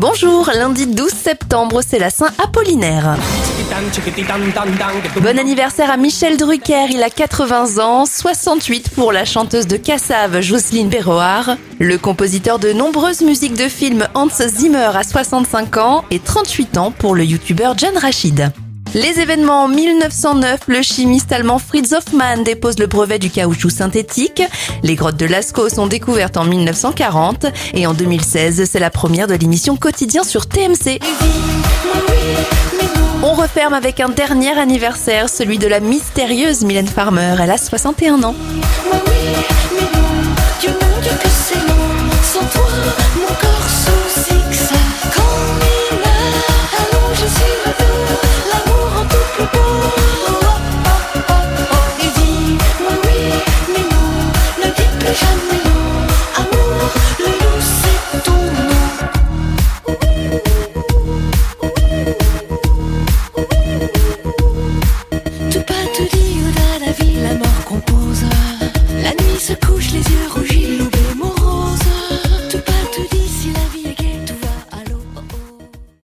Bonjour, lundi 12 septembre, c'est la Saint Apollinaire. Bon anniversaire à Michel Drucker, il a 80 ans, 68 pour la chanteuse de Cassave Jocelyne Berroard, le compositeur de nombreuses musiques de films Hans Zimmer à 65 ans et 38 ans pour le youtubeur John Rachid. Les événements en 1909, le chimiste allemand Fritz Hoffmann dépose le brevet du caoutchouc synthétique. Les grottes de Lascaux sont découvertes en 1940 et en 2016, c'est la première de l'émission Quotidien sur TMC. On referme avec un dernier anniversaire, celui de la mystérieuse Mylène Farmer. Elle a 61 ans. Jamais l'eau, amour, le loup c'est ton. Tout pas tout dit au-delà la vie, la mort compose. La nuit se couche, les yeux rougis.